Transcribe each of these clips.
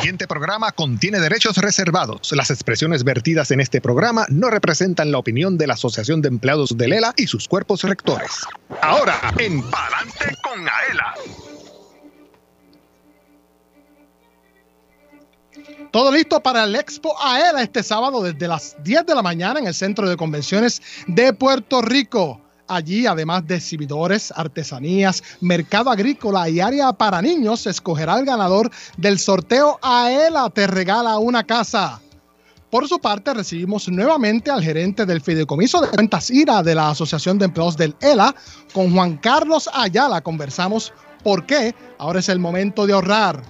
siguiente programa contiene derechos reservados. Las expresiones vertidas en este programa no representan la opinión de la Asociación de Empleados de Lela y sus cuerpos rectores. Ahora, en Palante con Aela. Todo listo para el Expo AELA este sábado desde las 10 de la mañana en el Centro de Convenciones de Puerto Rico. Allí, además de exhibidores, artesanías, mercado agrícola y área para niños, escogerá el ganador del sorteo AELA Te Regala una Casa. Por su parte, recibimos nuevamente al gerente del Fideicomiso de Cuentas IRA de la Asociación de Empleados del ELA, con Juan Carlos Ayala. Conversamos por qué ahora es el momento de ahorrar.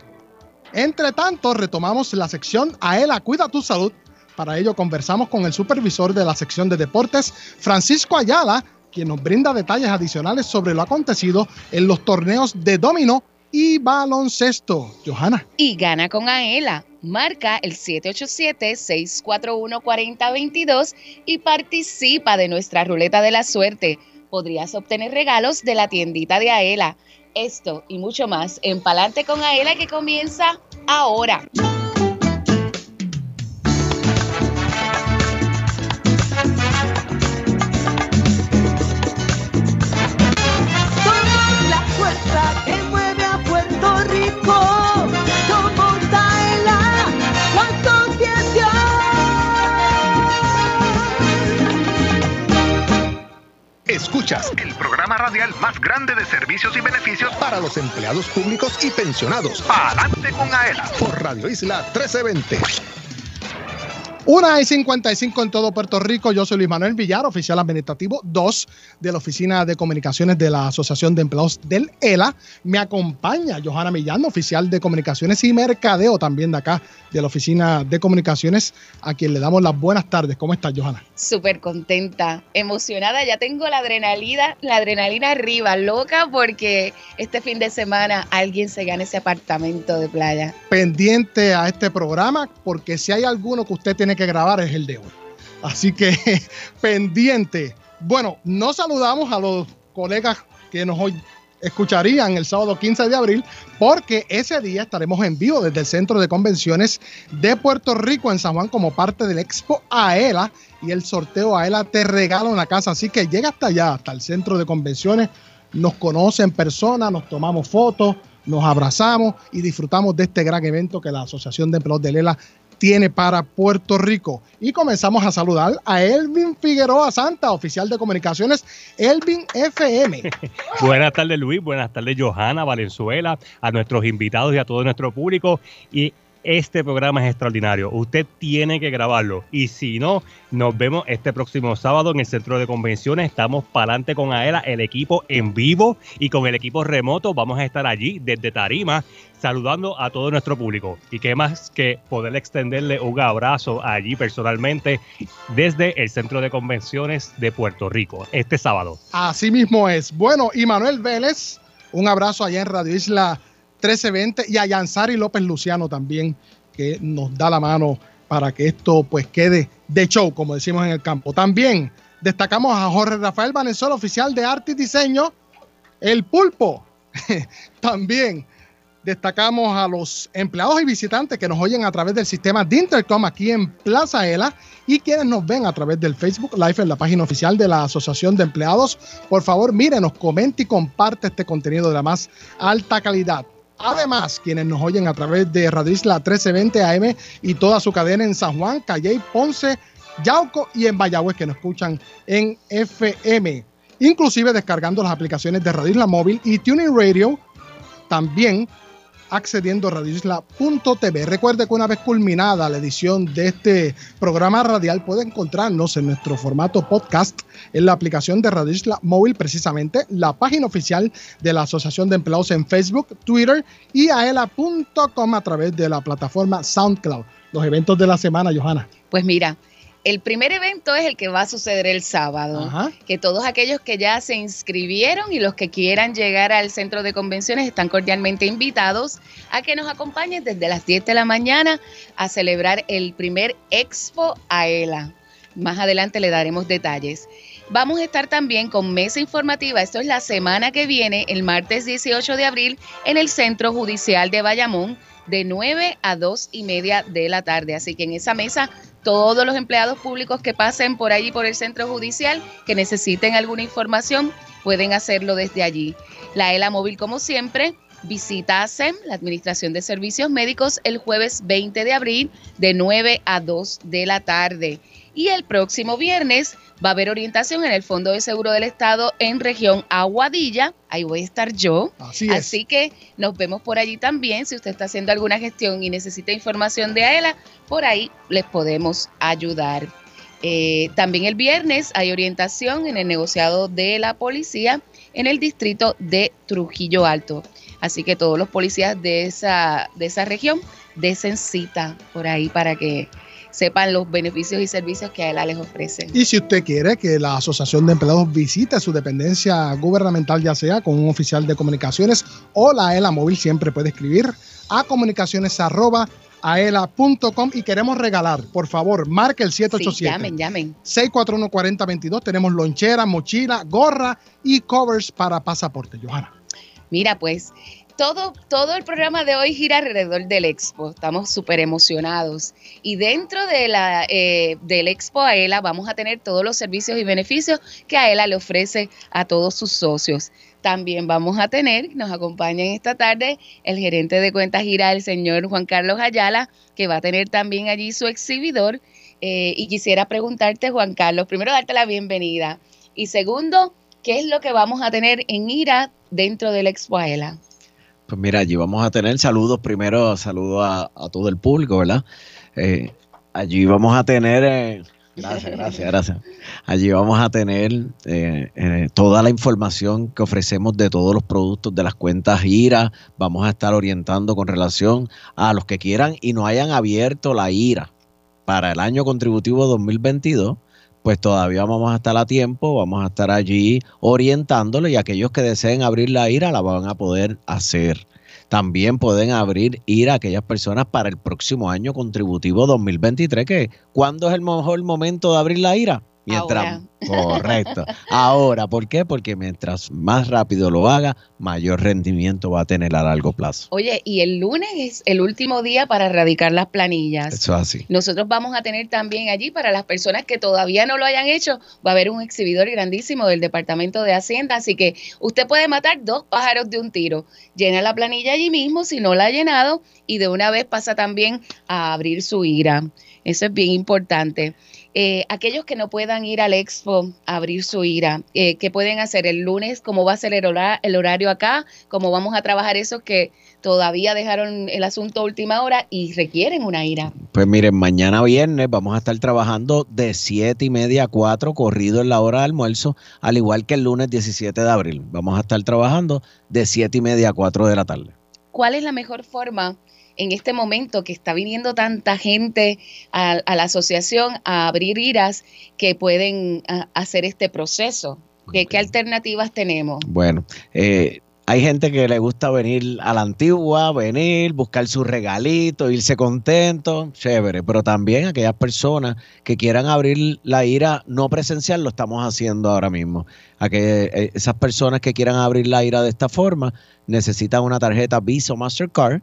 Entre tanto, retomamos la sección AELA Cuida tu Salud. Para ello, conversamos con el supervisor de la sección de deportes, Francisco Ayala, quien nos brinda detalles adicionales sobre lo acontecido en los torneos de dominó y baloncesto. Johanna. Y gana con AELA. Marca el 787-641-4022 y participa de nuestra ruleta de la suerte. Podrías obtener regalos de la tiendita de AELA. Esto y mucho más en Palante con Aela que comienza ahora. Escuchas el programa radial más grande de servicios y beneficios para los empleados públicos y pensionados. Adelante con Aela por Radio Isla 1320. Una y 55 en todo Puerto Rico. Yo soy Luis Manuel Villar, oficial administrativo 2 de la Oficina de Comunicaciones de la Asociación de Empleados del ELA. Me acompaña Johanna Millán, oficial de Comunicaciones y Mercadeo también de acá, de la Oficina de Comunicaciones, a quien le damos las buenas tardes. ¿Cómo estás, Johanna? Súper contenta, emocionada. Ya tengo la adrenalina, la adrenalina arriba, loca, porque este fin de semana alguien se gana ese apartamento de playa. Pendiente a este programa, porque si hay alguno que usted tiene que grabar es el de hoy. Así que pendiente. Bueno, nos saludamos a los colegas que nos hoy escucharían el sábado 15 de abril, porque ese día estaremos en vivo desde el Centro de Convenciones de Puerto Rico en San Juan como parte del Expo AELA y el sorteo AELA te regala una casa. Así que llega hasta allá, hasta el Centro de Convenciones, nos conoce en persona, nos tomamos fotos, nos abrazamos y disfrutamos de este gran evento que la Asociación de Empleados de Lela tiene para Puerto Rico. Y comenzamos a saludar a Elvin Figueroa Santa, oficial de comunicaciones, Elvin FM. buenas tardes Luis, buenas tardes Johanna, Valenzuela, a nuestros invitados y a todo nuestro público. Y este programa es extraordinario. Usted tiene que grabarlo. Y si no, nos vemos este próximo sábado en el centro de convenciones. Estamos para adelante con AELA, el equipo en vivo y con el equipo remoto. Vamos a estar allí desde Tarima saludando a todo nuestro público. Y qué más que poder extenderle un abrazo allí personalmente desde el centro de convenciones de Puerto Rico este sábado. Así mismo es. Bueno, y Manuel Vélez, un abrazo allá en Radio Isla 1320 y a Yansari López Luciano también, que nos da la mano para que esto pues quede de show, como decimos en el campo. También destacamos a Jorge Rafael Valenzuela, oficial de arte y diseño, el pulpo. también destacamos a los empleados y visitantes que nos oyen a través del sistema de Intercom aquí en Plaza ELA y quienes nos ven a través del Facebook Live en la página oficial de la Asociación de Empleados. Por favor, mírenos, comente y comparte este contenido de la más alta calidad. Además, quienes nos oyen a través de Radio Isla 1320 AM y toda su cadena en San Juan, Calley, Ponce, Yauco y en Mayagüez, que nos escuchan en FM. Inclusive descargando las aplicaciones de Radio Móvil y Tuning Radio, también accediendo a radioisla.tv. Recuerde que una vez culminada la edición de este programa radial puede encontrarnos en nuestro formato podcast en la aplicación de Radio Isla Móvil, precisamente la página oficial de la Asociación de Empleados en Facebook, Twitter y aela.com a través de la plataforma SoundCloud. Los eventos de la semana, Johanna. Pues mira, el primer evento es el que va a suceder el sábado, Ajá. que todos aquellos que ya se inscribieron y los que quieran llegar al centro de convenciones están cordialmente invitados a que nos acompañen desde las 10 de la mañana a celebrar el primer Expo AELA. Más adelante le daremos detalles. Vamos a estar también con mesa informativa, esto es la semana que viene, el martes 18 de abril, en el Centro Judicial de Bayamón, de 9 a 2 y media de la tarde. Así que en esa mesa todos los empleados públicos que pasen por allí por el centro judicial, que necesiten alguna información, pueden hacerlo desde allí. La ELA móvil, como siempre, visita ASEM, la Administración de Servicios Médicos, el jueves 20 de abril de 9 a 2 de la tarde. Y el próximo viernes va a haber orientación en el Fondo de Seguro del Estado en región Aguadilla. Ahí voy a estar yo. Así es. Así que nos vemos por allí también. Si usted está haciendo alguna gestión y necesita información de AELA, por ahí les podemos ayudar. Eh, también el viernes hay orientación en el negociado de la policía en el distrito de Trujillo Alto. Así que todos los policías de esa, de esa región desen cita por ahí para que sepan los beneficios y servicios que AELA les ofrece. Y si usted quiere que la Asociación de Empleados visite su dependencia gubernamental, ya sea con un oficial de comunicaciones o la ELA móvil, siempre puede escribir a comunicaciones.aela.com y queremos regalar, por favor, marque el Sí, 787. llamen, llamen. 641-4022. Tenemos lonchera, mochila, gorra y covers para pasaporte. Johanna. Mira, pues todo, todo el programa de hoy gira alrededor del Expo. Estamos súper emocionados. Y dentro de la, eh, del Expo AELA vamos a tener todos los servicios y beneficios que AELA le ofrece a todos sus socios. También vamos a tener, nos acompaña en esta tarde el gerente de cuentas gira, el señor Juan Carlos Ayala, que va a tener también allí su exhibidor. Eh, y quisiera preguntarte, Juan Carlos, primero darte la bienvenida. Y segundo, ¿qué es lo que vamos a tener en IRA dentro del Expo AELA? Pues mira, allí vamos a tener saludos primero, saludos a, todo el público, ¿verdad? Eh, allí vamos a tener, eh, gracias, gracias, gracias. Allí vamos a tener eh, toda la información que ofrecemos de todos los productos de las cuentas IRA. Vamos a estar orientando con relación a los que quieran y no hayan abierto la IRA para el año contributivo 2022 pues todavía vamos a estar a tiempo, vamos a estar allí orientándole y aquellos que deseen abrir la IRA la van a poder hacer. También pueden abrir IRA a aquellas personas para el próximo año contributivo 2023, que ¿cuándo es el mejor momento de abrir la IRA? Mientras, correcto. Ahora, ¿por qué? Porque mientras más rápido lo haga, mayor rendimiento va a tener a largo plazo. Oye, y el lunes es el último día para erradicar las planillas. Eso es así. Nosotros vamos a tener también allí, para las personas que todavía no lo hayan hecho, va a haber un exhibidor grandísimo del Departamento de Hacienda, así que usted puede matar dos pájaros de un tiro. Llena la planilla allí mismo si no la ha llenado y de una vez pasa también a abrir su IRA. Eso es bien importante. Eh, aquellos que no puedan ir al Expo a abrir su IRA, eh, ¿qué pueden hacer el lunes? ¿Cómo va a ser el, hora- el horario acá? ¿Cómo vamos a trabajar esos que todavía dejaron el asunto a última hora y requieren una IRA? Pues miren, mañana viernes vamos a estar trabajando de 7 y media a 4, corrido en la hora de almuerzo, al igual que el lunes 17 de abril. Vamos a estar trabajando de 7 y media a 4 de la tarde. ¿Cuál es la mejor forma en este momento que está viniendo tanta gente a, a la asociación a abrir IRAs que pueden a, hacer este proceso? ¿Qué, qué alternativas tenemos? Bueno, eh, hay gente que le gusta venir a la antigua, venir, buscar su regalito, irse contento, chévere, pero también aquellas personas que quieran abrir la IRA no presencial, lo estamos haciendo ahora mismo. A que eh, esas personas que quieran abrir la IRA de esta forma necesitan una tarjeta Visa o Mastercard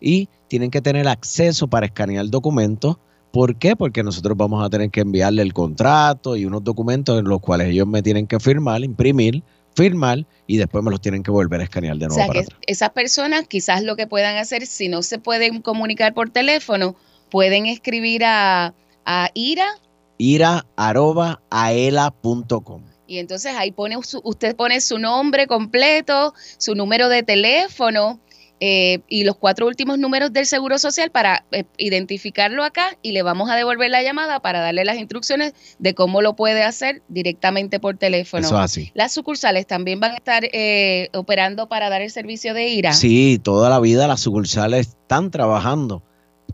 y tienen que tener acceso para escanear documentos. ¿Por qué? Porque nosotros vamos a tener que enviarle el contrato y unos documentos en los cuales ellos me tienen que firmar, imprimir, firmar y después me los tienen que volver a escanear de O nuevo sea, para que atrás. esas personas quizás lo que puedan hacer, si no se pueden comunicar por teléfono, pueden escribir a, a IRA ira arroba aela.com. y entonces ahí pone su- usted pone su nombre completo, su número de teléfono eh, y los cuatro últimos números del Seguro Social para eh, identificarlo acá y le vamos a devolver la llamada para darle las instrucciones de cómo lo puede hacer directamente por teléfono. Eso es así. Las sucursales también van a estar eh, operando para dar el servicio de IRA. Sí, toda la vida las sucursales están trabajando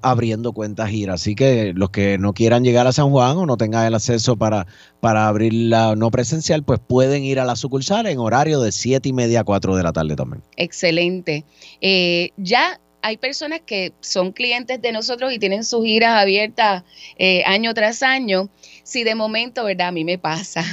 abriendo cuentas IRA. Así que los que no quieran llegar a San Juan o no tengan el acceso para, para abrir la no presencial, pues pueden ir a la sucursal en horario de 7 y media a 4 de la tarde también. Excelente. Eh, ya hay personas que son clientes de nosotros y tienen sus giras abiertas eh, año tras año. Si de momento, ¿verdad? A mí me pasa.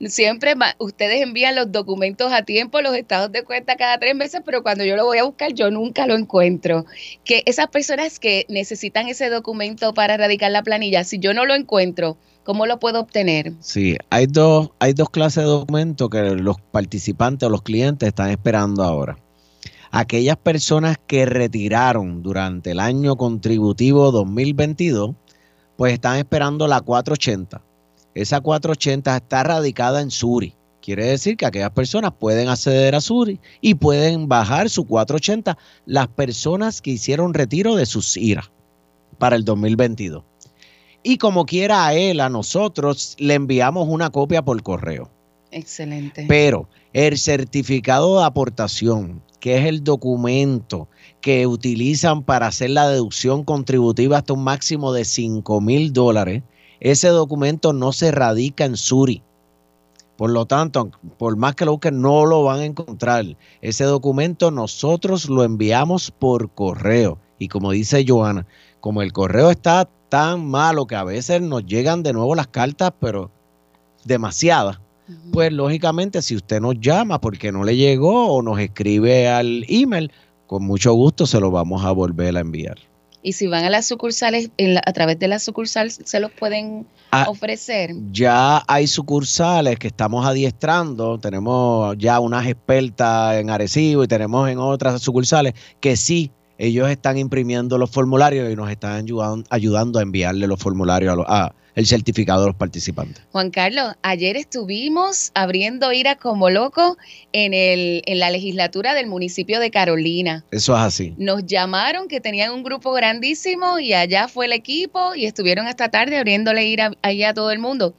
Siempre ustedes envían los documentos a tiempo, los estados de cuenta cada tres meses, pero cuando yo lo voy a buscar, yo nunca lo encuentro. Que esas personas que necesitan ese documento para erradicar la planilla, si yo no lo encuentro, ¿cómo lo puedo obtener? Sí, hay dos, hay dos clases de documentos que los participantes o los clientes están esperando ahora. Aquellas personas que retiraron durante el año contributivo 2022, pues están esperando la 480. Esa 480 está radicada en Suri. Quiere decir que aquellas personas pueden acceder a Suri y pueden bajar su 480 las personas que hicieron retiro de sus IRA para el 2022. Y como quiera a él, a nosotros le enviamos una copia por correo. Excelente. Pero el certificado de aportación, que es el documento que utilizan para hacer la deducción contributiva hasta un máximo de 5 mil dólares, ese documento no se radica en Suri. Por lo tanto, por más que lo busquen, no lo van a encontrar. Ese documento nosotros lo enviamos por correo. Y como dice Joana, como el correo está tan malo que a veces nos llegan de nuevo las cartas, pero demasiadas. Pues lógicamente si usted nos llama porque no le llegó o nos escribe al email, con mucho gusto se lo vamos a volver a enviar. Y si van a las sucursales, en la- a través de las sucursales, se los pueden Ah, ofrecer. Ya hay sucursales que estamos adiestrando, tenemos ya unas expertas en Arecibo y tenemos en otras sucursales que sí, ellos están imprimiendo los formularios y nos están ayudan- ayudando a enviarle los formularios a, los- a el certificado de los participantes. Juan Carlos, ayer estuvimos abriendo ira como loco en, el, en la legislatura del municipio de Carolina. Eso es así. Nos llamaron que tenían un grupo grandísimo y allá fue el equipo y estuvieron hasta tarde abriéndole ira allá a todo el mundo.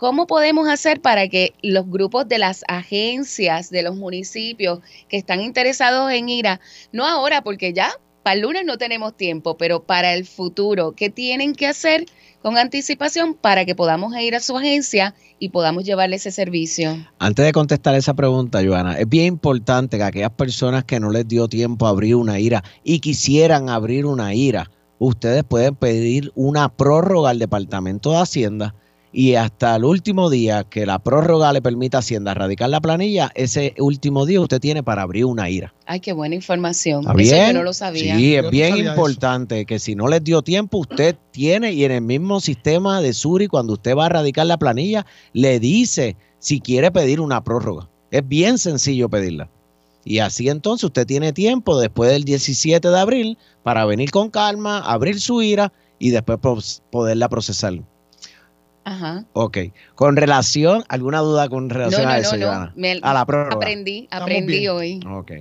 ¿Cómo podemos hacer para que los grupos de las agencias de los municipios que están interesados en IRA, no ahora porque ya para el lunes no tenemos tiempo, pero para el futuro, ¿qué tienen que hacer con anticipación para que podamos ir a su agencia y podamos llevarle ese servicio? Antes de contestar esa pregunta, Joana, es bien importante que aquellas personas que no les dio tiempo a abrir una IRA y quisieran abrir una IRA, ustedes pueden pedir una prórroga al Departamento de Hacienda y hasta el último día que la prórroga le permita a Hacienda radicar la planilla, ese último día usted tiene para abrir una IRA. Ay, qué buena información. ¿Está Eso bien? yo no lo sabía. Sí, Yo es no bien eso. importante que si no les dio tiempo, usted tiene y en el mismo sistema de Suri, cuando usted va a radicar la planilla, le dice si quiere pedir una prórroga. Es bien sencillo pedirla. Y así entonces usted tiene tiempo después del 17 de abril para venir con calma, abrir su IRA y después poderla procesar. Ajá. Ok. Con relación, ¿alguna duda con No, relación no, a no, eso, no. Me- A la prórroga. aprendí, aprendí hoy. Ok.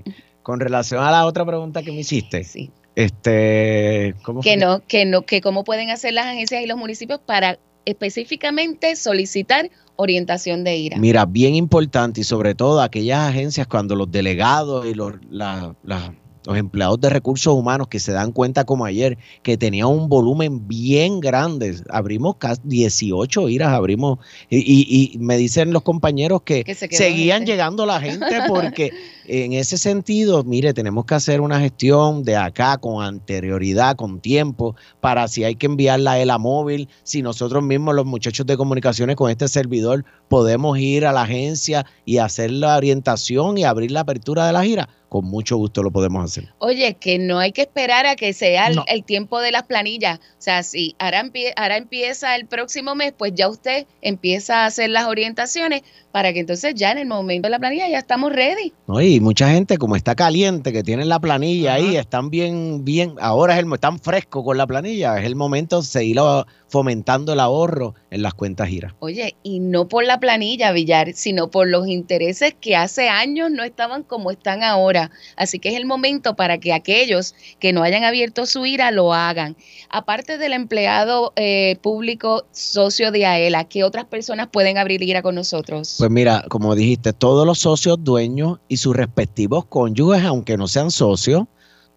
Con relación a la otra pregunta que me hiciste, Sí. este, ¿cómo Que fue? no, que no, que cómo pueden hacer las agencias y los municipios para específicamente solicitar orientación de IRA. Mira, bien importante y sobre todo aquellas agencias cuando los delegados y los, la- la- los empleados de recursos humanos que se dan cuenta como ayer que tenía un volumen bien grande, abrimos casi 18 iras, abrimos y, y- y me dicen los compañeros que, Que se seguían gente. llegando la gente porque en ese sentido, mire, tenemos que hacer una gestión de acá con anterioridad, con tiempo, para si hay que enviarla a él a móvil, si nosotros mismos, los muchachos de comunicaciones con este servidor, podemos ir a la agencia y hacer la orientación y abrir la apertura de la gira, con mucho gusto lo podemos hacer. Oye, que no hay que esperar a que sea el, No. el tiempo de las planillas. O sea, si ahora, empie- ahora empieza el próximo mes, pues ya usted empieza a hacer las orientaciones para que entonces ya en el momento de la planilla ya estamos ready. ¿no? Y mucha gente, como está caliente, que tienen la planilla ahí, están bien, bien, ahora es el, están frescos con la planilla, es el momento de seguir ah, fomentando el ahorro en las cuentas giras. Oye, y no por la planilla, Villar, sino por los intereses que hace años no estaban como están ahora. Así que es el momento para que aquellos que no hayan abierto su IRA lo hagan. Aparte del empleado eh, público socio de AELA, ¿qué otras personas pueden abrir IRA con nosotros? Pues mira, como dijiste, todos los socios dueños y sus respectivos cónyuges, aunque no sean socios,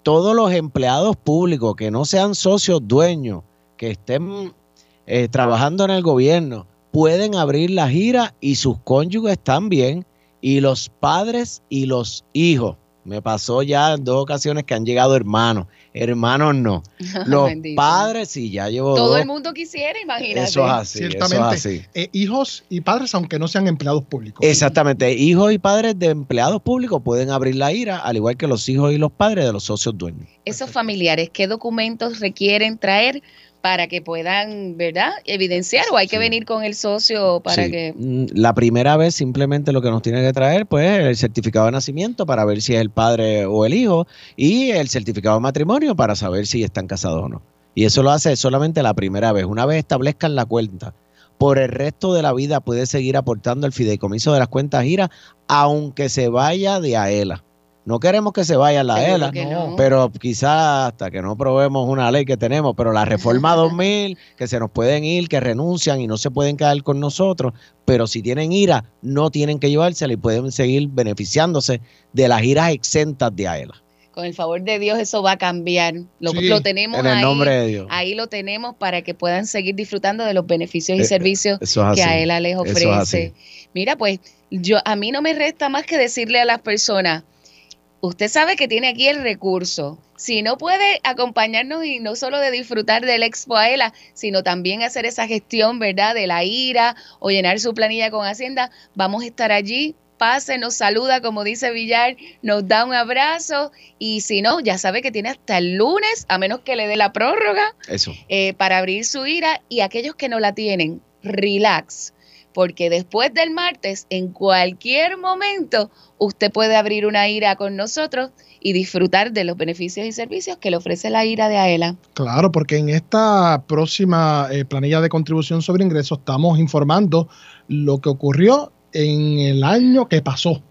todos los empleados públicos que no sean socios dueños, que estén eh, trabajando en el gobierno, pueden abrir la gira y sus cónyuges también, y los padres y los hijos. Me pasó ya en dos ocasiones que han llegado hermanos hermanos no. Los Bendito. padres sí, ya llevo Todo dos. el mundo quisiera, imagínate. Eso es así, eso es así. Eh, hijos y padres, aunque no sean empleados públicos. Exactamente. Hijos y padres de empleados públicos pueden abrir la IRA, al igual que los hijos y los padres de los socios dueños. Esos familiares, ¿qué documentos requieren traer para que puedan, ¿verdad? Evidenciar o hay que Sí. venir con el socio para Sí. que... Mm, La primera vez simplemente lo que nos tiene que traer pues es el certificado de nacimiento para ver si es el padre o el hijo y el certificado de matrimonio para saber si están casados o no. Y eso lo hace solamente la primera vez. Una vez establezcan la cuenta, por el resto de la vida puede seguir aportando el fideicomiso de las cuentas IRA aunque se vaya de AELA. No queremos que se vaya la Seguro no. pero quizás hasta que no probemos una ley que tenemos, pero la reforma 2000, que se nos pueden ir, que renuncian y no se pueden quedar con nosotros, pero si tienen ira, no tienen que llevársela y pueden seguir beneficiándose de las iras exentas de AELA. Con el favor de Dios eso va a cambiar. Lo, Sí, lo tenemos En el ahí. nombre de Dios. Ahí lo tenemos para que puedan seguir disfrutando de los beneficios y Eh, servicios Eso es que así. a ELA les es ofrece. Mira, pues yo a mí no me resta más que decirle a las personas, usted sabe que tiene aquí el recurso. Si no puede acompañarnos y no solo de disfrutar del Expo AELA, sino también hacer esa gestión, ¿verdad? De la IRA o llenar su planilla con Hacienda, vamos a estar allí. Pase, nos saluda, como dice Villar, nos da un abrazo y si no, ya sabe que tiene hasta el lunes, a menos que le dé la prórroga, Eso. eh, para abrir su ira y aquellos que no la tienen, relax, porque después del martes, en cualquier momento, usted puede abrir una ira con nosotros y disfrutar de los beneficios y servicios que le ofrece la ira de AELA. Claro, porque en esta próxima eh, planilla de contribución sobre ingresos estamos informando lo que ocurrió en el año que pasó.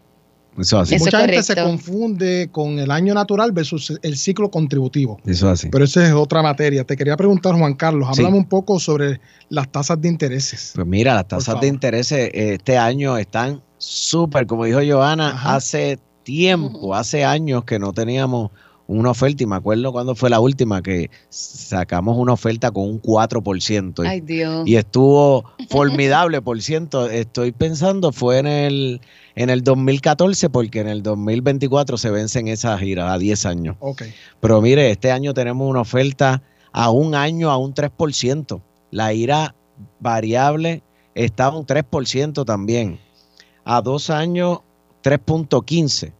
Eso así. Mucha gente se confunde con el año natural versus el ciclo contributivo. Eso es así. Pero esa es otra materia. Te quería preguntar, Juan Carlos, Sí. hablamos un poco sobre las tasas de intereses. Pues mira, las tasas de interés eh, este año están súper, como dijo Johanna, Ajá. hace tiempo, hace años que no teníamos una oferta y me acuerdo cuando fue la última que sacamos una oferta con un 4%. y- Ay Dios. y estuvo formidable, por ciento. Estoy pensando, fue en el, en el 2014, porque en el 2024 se vencen esas giras a 10 años. Ok. Pero mire, este año tenemos una oferta a un año a un 3%. La ira variable está a un 3% también. A dos años, 3.15.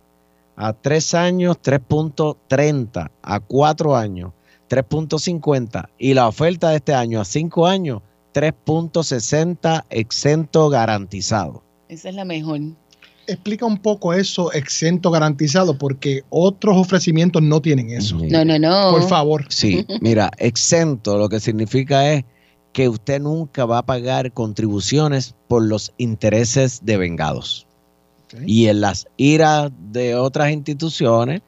A tres años, 3.30. A cuatro años, 3.50. Y la oferta de este año a cinco años, 3.60 exento garantizado. Esa es la mejor. Explica un poco eso, exento garantizado, porque otros ofrecimientos no tienen eso. No, no, no. Por favor. Sí, mira, exento lo que significa es que usted nunca va a pagar contribuciones por los intereses de vengados. Y en las iras de otras instituciones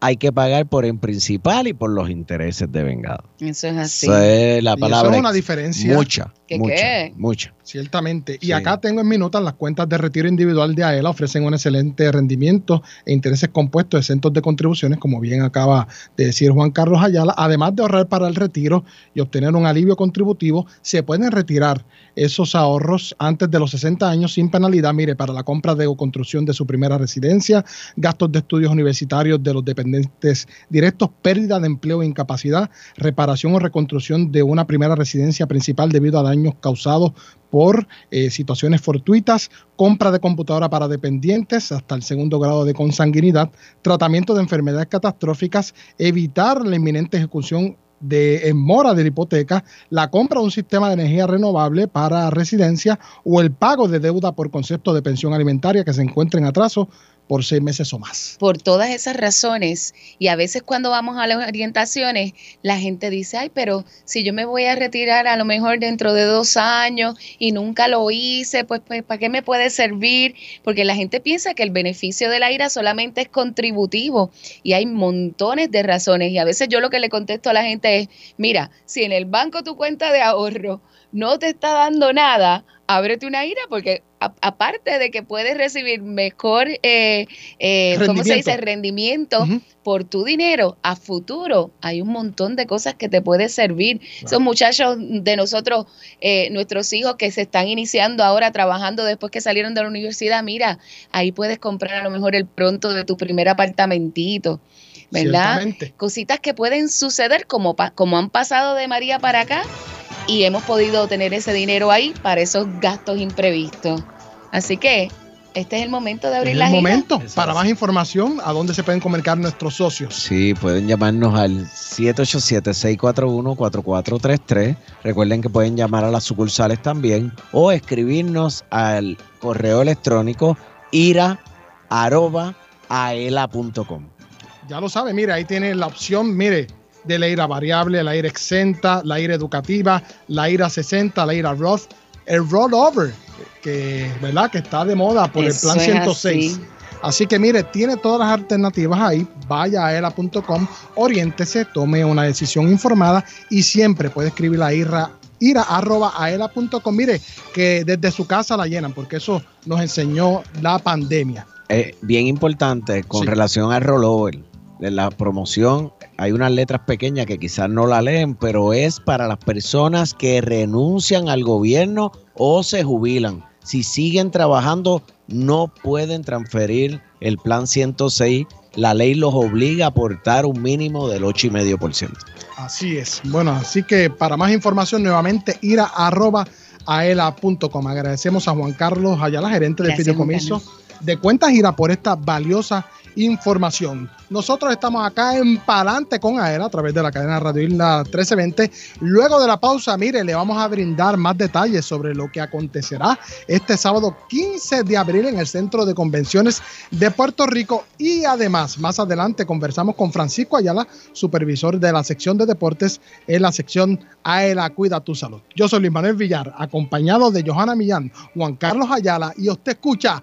hay que pagar por en principal y por los intereses de vengado. Eso es así. Esa es la Y palabra. eso es una diferencia. Mucha, ¿Qué mucha, qué? mucha. Ciertamente. Y Sí. acá tengo en mi nota las cuentas de retiro individual de AELA ofrecen un excelente rendimiento e intereses compuestos exentos de contribuciones, como bien acaba de decir Juan Carlos Ayala. Además de ahorrar para el retiro y obtener un alivio contributivo, se pueden retirar esos ahorros antes de los 60 años sin penalidad. Mire, para la compra de o construcción de su primera residencia, gastos de estudios universitarios de los dependientes directos, pérdida de empleo e incapacidad, reparación o reconstrucción de una primera residencia principal debido a daños causados por eh, situaciones fortuitas, compra de computadora para dependientes hasta el segundo grado de consanguinidad, tratamiento de enfermedades catastróficas, evitar la inminente ejecución de en mora de la hipoteca, la compra de un sistema de energía renovable para residencia o el pago de deuda por concepto de pensión alimentaria que se encuentre en atraso por seis meses o más. Por todas esas razones, y a veces cuando vamos a las orientaciones, la gente dice, ay, pero si yo me voy a retirar a lo mejor dentro de dos años y nunca lo hice, pues, pues ¿para qué me puede servir? Porque la gente piensa que el beneficio de la IRA solamente es contributivo y hay montones de razones. Y a veces yo lo que le contesto a la gente es, mira, si en el banco tu cuenta de ahorro no te está dando nada, ábrete una IRA porque a- aparte de que puedes recibir mejor, eh, eh, ¿cómo se dice? Rendimiento por tu dinero a futuro. Hay un montón de cosas que te puede servir. Esos muchachos de nosotros, eh, nuestros hijos que se están iniciando ahora trabajando después que salieron de la universidad, mira, ahí puedes comprar a lo mejor el pronto de tu primer apartamentito. ¿verdad? Cositas que pueden suceder como, como han pasado de María para acá y hemos podido tener ese dinero ahí para esos gastos imprevistos. Así que este es el momento de Es abrir el la gira. momento. Para más información, ¿a dónde se pueden comunicar nuestros socios? Sí, pueden llamarnos al 787-641-4433. Recuerden que pueden llamar a las sucursales también o escribirnos al correo electrónico ira.aela.com. Ya lo sabe, mire, ahí tiene la opción, mire, de la ira variable, la ira exenta, la ira educativa, la ira 60, la ira Roth, el rollover, que, ¿verdad? que está de moda por Eso el plan es 106. así. Así que mire, tiene todas las alternativas ahí. Vaya a era.com, oriéntese, tome una decisión informada y siempre puede escribir a ira, ira arroba aela.com. Mire, que desde su casa la llenan, porque eso nos enseñó la pandemia. Eh, bien importante con Sí. relación al rollover. De la promoción hay unas letras pequeñas que quizás no la leen, pero es para las personas que renuncian al gobierno o se jubilan. Si siguen trabajando, no pueden transferir el plan 106. La ley los obliga a aportar un mínimo del 8,5%. Así es. Bueno, así que para más información, nuevamente ir a arroba aela.com. Agradecemos a Juan Carlos Ayala, gerente del fideicomiso de Cuentas Gira, por esta valiosa información. Nosotros estamos acá en Palante con Aela a través de la cadena Radio Isla 1320. Luego de la pausa, mire, le vamos a brindar más detalles sobre lo que acontecerá este sábado 15 de abril en el Centro de Convenciones de Puerto Rico y además más adelante conversamos con Francisco Ayala, supervisor de la sección de deportes en la sección AELA Cuida tu Salud. Yo soy Luis Manuel Villar, acompañado de Johanna Millán, Juan Carlos Ayala y usted escucha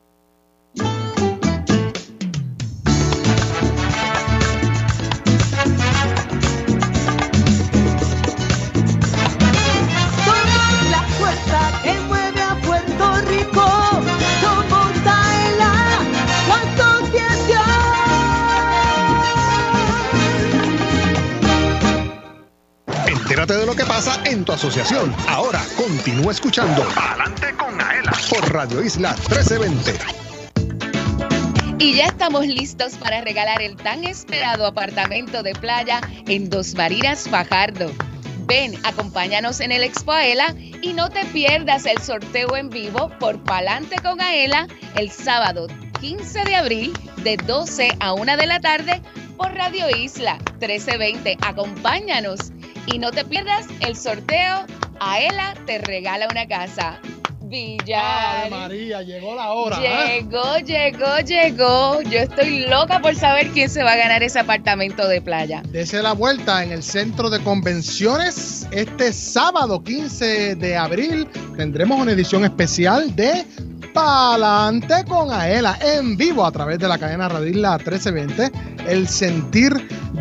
De lo que pasa en tu asociación. Ahora continúa escuchando Palante con Aela por Radio Isla 1320. Y ya estamos listos para regalar el tan esperado apartamento de playa en Dos Marinas Fajardo. Ven, acompáñanos en el Expo Aela y no te pierdas el sorteo en vivo por Palante con Aela el sábado 15 de abril de 12 a 1 de la tarde por Radio Isla 1320. Acompáñanos y no te pierdas el sorteo. Aela te regala una casa. Villar. Ave María, llegó la hora. ¿eh? Llegó, llegó, llegó. Yo estoy loca por saber quién se va a ganar ese apartamento de playa. Dese la vuelta en el centro de convenciones. Este sábado 15 de abril tendremos una edición especial de Palante con Aela en vivo a través de la cadena Radilla 1320. El sentir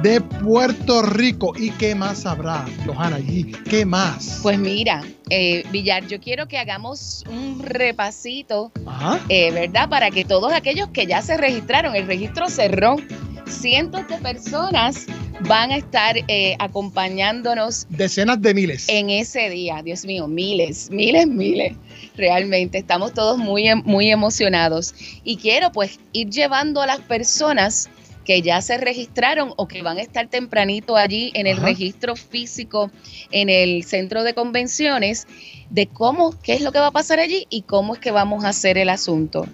de Puerto Rico. ¿Y qué más habrá, Johanna, allí? ¿Qué más? Pues mira, eh, Villar, yo quiero que hagamos un repasito, eh, ¿verdad? Para que todos aquellos que ya se registraron, el registro cerró. Cientos de personas van a estar eh, acompañándonos Decenas de miles. en ese día. Dios mío, miles, miles, miles. Realmente estamos todos muy, em- muy emocionados. Y quiero pues ir llevando a las personas que ya se registraron o que van a estar tempranito allí en el Ajá. registro físico en el centro de convenciones de cómo, qué es lo que va a pasar allí y cómo es que vamos a hacer el asunto.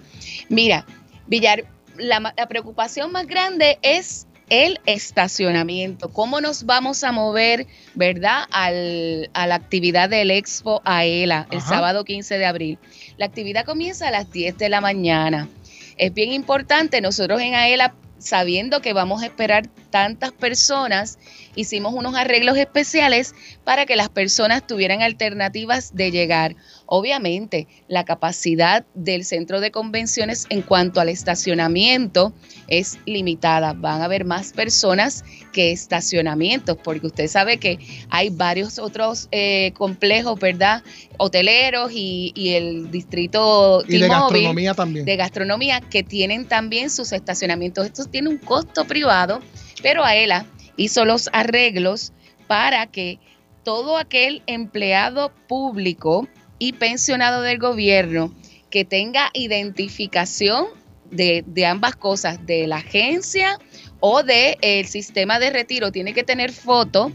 Mira, Villar, la, la preocupación más grande es el estacionamiento, cómo nos vamos a mover, ¿verdad? Al, a la actividad del Expo AELA el Ajá. sábado 15 de abril. La actividad comienza a las 10 de la mañana. Es bien importante, nosotros en AELA, sabiendo que vamos a esperar tantas personas, hicimos unos arreglos especiales para que las personas tuvieran alternativas de llegar. Obviamente, la capacidad del centro de convenciones en cuanto al estacionamiento es limitada. Van a haber más personas que estacionamientos, porque usted sabe que hay varios otros eh, complejos, ¿verdad? Hoteleros y, y el distrito Y de gastronomía también. de gastronomía que tienen también sus estacionamientos. Esto tiene un costo privado, pero AELA hizo los arreglos para que todo aquel empleado público y pensionado del gobierno que tenga identificación de, de ambas cosas, de la agencia o del sistema de retiro, tiene que tener foto.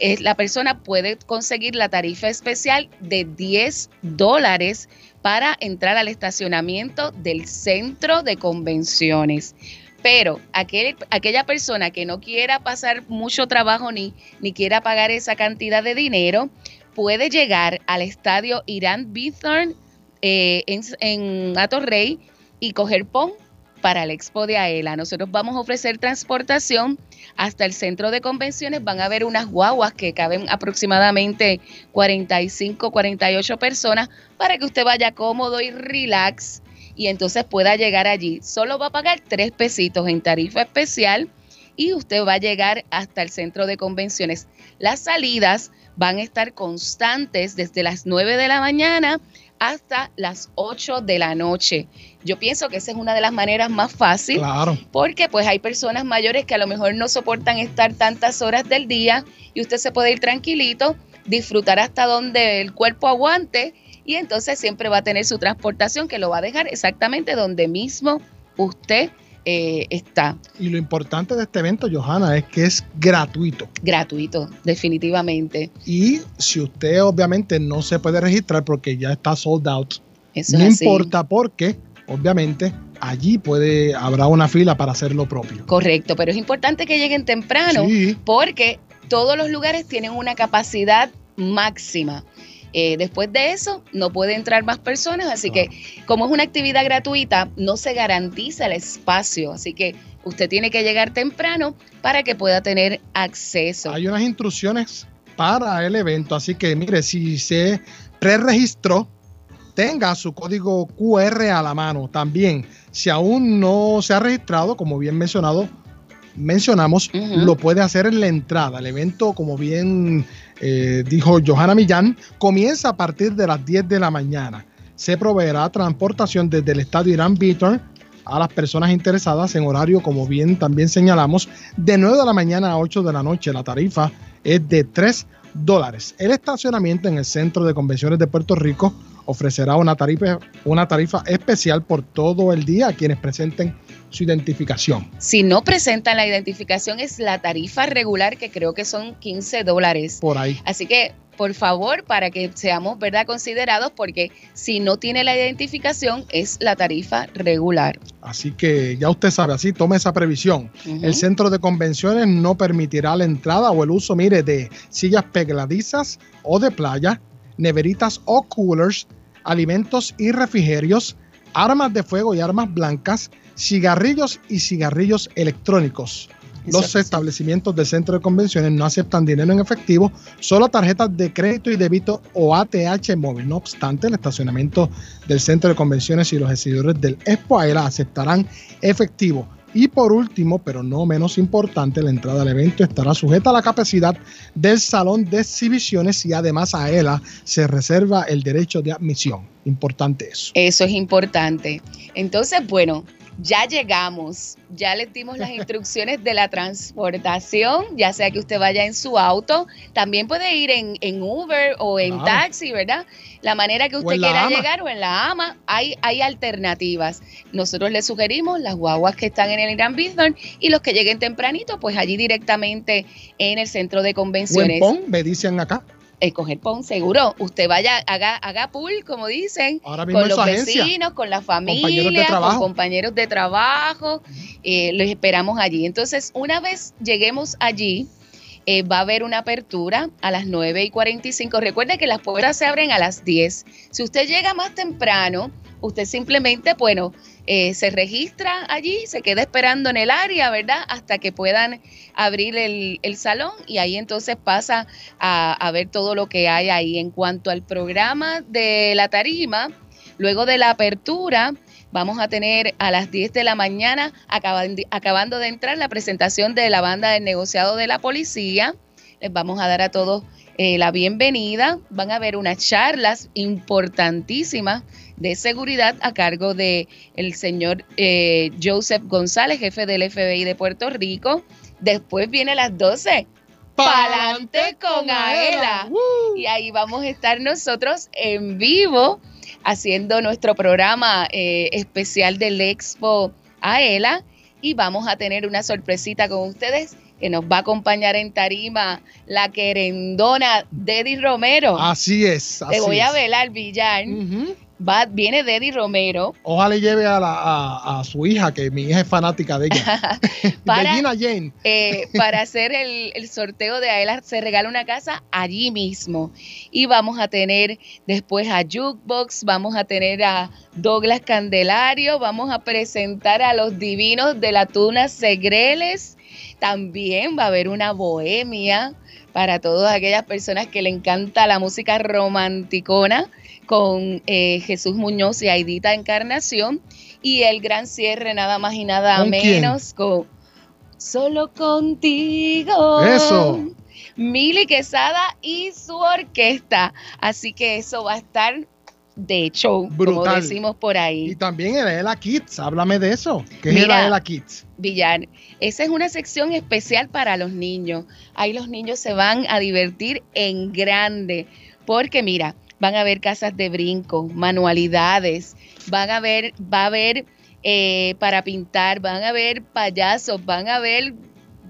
eh, la persona puede conseguir la tarifa especial de 10 dólares para entrar al estacionamiento del centro de convenciones. Pero aquel- aquella persona que no quiera pasar mucho trabajo ni, ni quiera pagar esa cantidad de dinero, puede llegar al estadio Irán Bithorn eh, en, en Atorrey y coger PON para el Expo de AELA. Nosotros vamos a ofrecer transportación hasta el centro de convenciones. Van a haber unas guaguas que caben aproximadamente 45, 48 personas para que usted vaya cómodo y relax y entonces pueda llegar allí. Solo va a pagar tres pesitos en tarifa especial y usted va a llegar hasta el centro de convenciones. Las salidas van a estar constantes desde las 9 de la mañana hasta las 8 de la noche. Yo pienso que esa es una de las maneras más fáciles Claro. porque pues hay personas mayores que a lo mejor no soportan estar tantas horas del día y usted se puede ir tranquilito, disfrutar hasta donde el cuerpo aguante y entonces siempre va a tener su transportación que lo va a dejar exactamente donde mismo usted eh, está. Y lo importante de este evento, Johanna, es que es gratuito. Gratuito, definitivamente. Y si usted obviamente no se puede registrar porque ya está sold out, Eso no es así. importa porque obviamente allí puede habrá una fila para hacer lo propio. Correcto, pero es importante que lleguen temprano Sí. porque todos los lugares tienen una capacidad máxima. Eh, después de eso, no puede entrar más personas, así que como es una actividad gratuita, no se garantiza el espacio, así que usted tiene que llegar temprano para que pueda tener acceso. Hay unas instrucciones para el evento, así que mire, si se preregistró, tenga su código QR a la mano. También, si aún no se ha registrado, como bien mencionado, mencionamos, lo puede hacer en la entrada. El evento, como bien eh, dijo Johanna Millán, comienza a partir de las 10 de la mañana. Se proveerá transportación desde el estadio Irán Beaton a las personas interesadas en horario, como bien también señalamos, de 9 de la mañana a 8 de la noche. La tarifa es de 3 dólares. El estacionamiento en el Centro de Convenciones de Puerto Rico ofrecerá una tarifa, una tarifa especial por todo el día a quienes presenten su identificación. Si no presentan la identificación, es la tarifa regular, que creo que son 15 dólares. Por ahí. Así que por favor, para que seamos verdad considerados, porque si no tiene la identificación, es la tarifa regular. Así que ya usted sabe, así tome esa previsión. El centro de convenciones no permitirá la entrada o el uso, mire, de sillas pegladizas o de playa, neveritas o coolers, alimentos y refrigerios, armas de fuego y armas blancas, cigarrillos y cigarrillos electrónicos. Los Exacto. establecimientos del centro de convenciones no aceptan dinero en efectivo, solo tarjetas de crédito y débito o ATH móvil. No obstante, el estacionamiento del centro de convenciones y los exhibidores del Expo aceptarán efectivo. Y por último, pero no menos importante, la entrada al evento estará sujeta a la capacidad del salón de exhibiciones y además a ELA se reserva el derecho de admisión. Importante eso. Eso es importante. Entonces, bueno, ya llegamos, ya les dimos las instrucciones de la transportación, ya sea que usted vaya en su auto, también puede ir en, en Uber o en Claro. taxi, ¿verdad? La manera que usted quiera AMA. llegar o en la AMA, hay, hay alternativas. Nosotros le sugerimos las guaguas que están en el Gran Bithorn y los que lleguen tempranito, pues allí directamente en el centro de convenciones me dicen acá. Escoger PON, seguro. Usted vaya, haga, haga pool, como dicen, Ahora mismo con los agencia. vecinos, con la Compañeros familia, con trabajo. compañeros de trabajo. eh, los esperamos allí. Entonces, una vez lleguemos allí, eh, va a haber una apertura a las 9 y 45. Recuerde que las puertas se abren a las 10. Si usted llega más temprano, usted simplemente, bueno, eh, se registra allí, se queda esperando en el área, ¿verdad? Hasta que puedan abrir el, el salón y ahí entonces pasa a, a ver todo lo que hay ahí. En cuanto al programa de la tarima, luego de la apertura, vamos a tener a las 10 de la mañana, acaban- acabando de entrar, la presentación de la banda del negociado de la policía. Les vamos a dar a todos eh, la bienvenida. Van a haber unas charlas importantísimas de seguridad a cargo de el señor eh, Joseph González, jefe del FBI de Puerto Rico. Después viene a las 12. Pa'lante con Aela. Y ahí vamos a estar nosotros en vivo haciendo nuestro programa eh, especial del Expo Aela. Y vamos a tener una sorpresita con ustedes que nos va a acompañar en tarima la querendona Deddy Romero. Así es. Te así voy a velar, Villar. Ujú. Va, viene Deddy Romero Ojalá lleve a, la- a- a su hija, que mi hija es fanática de ella. Para- de Gina Jane. eh, para hacer el, el sorteo de Aela. Se regala una casa allí mismo. Y vamos a tener después a Jukebox, vamos a tener a Douglas Candelario, vamos a presentar a los divinos de la Tuna Segreles. También va a haber una bohemia para todas aquellas personas que le encanta la música romanticona con eh, Jesús Muñoz y Aidita Encarnación. Y el gran cierre, nada más y nada ¿Con quién? menos, con Solo contigo. Eso. Mili Quesada y su orquesta. Así que eso va a estar de show, como Brutal. decimos por ahí. Y también el Ela Kids. Háblame de eso. ¿Qué es Mira. el Ela Kids? Villar, esa es una sección especial para los niños. Ahí los niños se van a divertir en grande, porque mira, van a ver casas de brinco, manualidades, van a ver, va a haber eh, para pintar, van a ver payasos, van a ver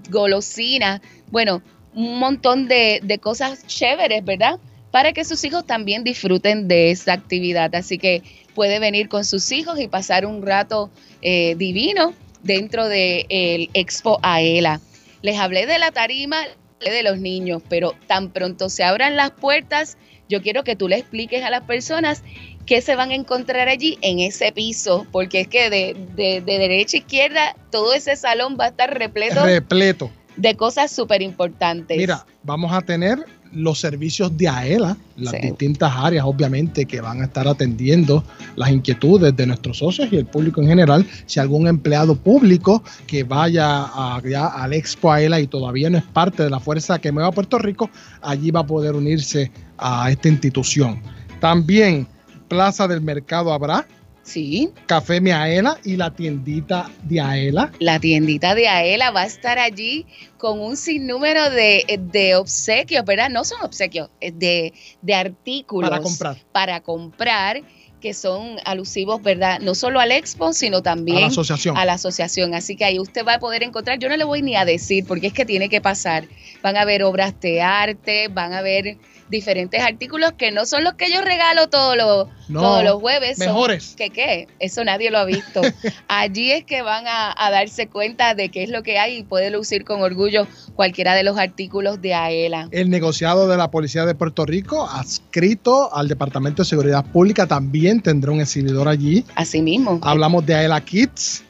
golosinas, bueno, un montón de, de cosas chéveres, ¿verdad? Para que sus hijos también disfruten de esa actividad. Así que puede venir con sus hijos y pasar un rato eh, divino dentro del Expo Aela. Les hablé de la tarima, de los niños, pero tan pronto se abran las puertas, yo quiero que tú le expliques a las personas qué se van a encontrar allí en ese piso, porque es que de, de- de derecha a izquierda todo ese salón va a estar repleto Repleto. de cosas súper importantes. Mira, vamos a tener los servicios de AELA, las Sí. distintas áreas, obviamente, que van a estar atendiendo las inquietudes de nuestros socios y el público en general. Si algún empleado público que vaya allá al Expo AELA y todavía no es parte de la fuerza que mueva a Puerto Rico, allí va a poder unirse a esta institución. También Plaza del Mercado habrá, Sí, Café Mi Aela y la tiendita de Aela. la tiendita de Aela va a estar allí con un sinnúmero de, de obsequios, ¿verdad? No son obsequios, es de, de artículos Para comprar. para comprar que son alusivos, ¿verdad? No solo al Expo, sino también A la asociación. a la asociación. Así que ahí usted va a poder encontrar, yo no le voy ni a decir, porque es que tiene que pasar. Van a ver obras de arte, van a ver diferentes artículos que no son los que yo regalo todos los, No, todos los jueves. son- mejores. ¿Que qué? Eso nadie lo ha visto. Allí es que van a, a darse cuenta de qué es lo que hay y puede lucir con orgullo cualquiera de los artículos de AELA. El negociado de la Policía de Puerto Rico, adscrito al Departamento de Seguridad Pública, también tendrá un exhibidor allí. Así mismo. Hablamos de AELA Kids.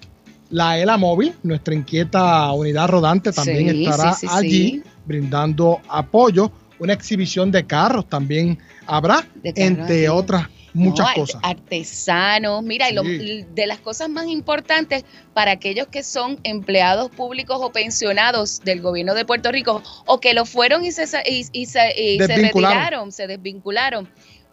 La AELA Móvil, nuestra inquieta unidad rodante, también Sí, estará sí, sí, allí brindando apoyo. Una exhibición de carros también habrá, carros entre otras muchas No, cosas. Artesanos, mira, y lo- de las cosas más importantes para aquellos que son empleados públicos o pensionados del gobierno de Puerto Rico o que lo fueron y se, y, y se, y se retiraron, se desvincularon,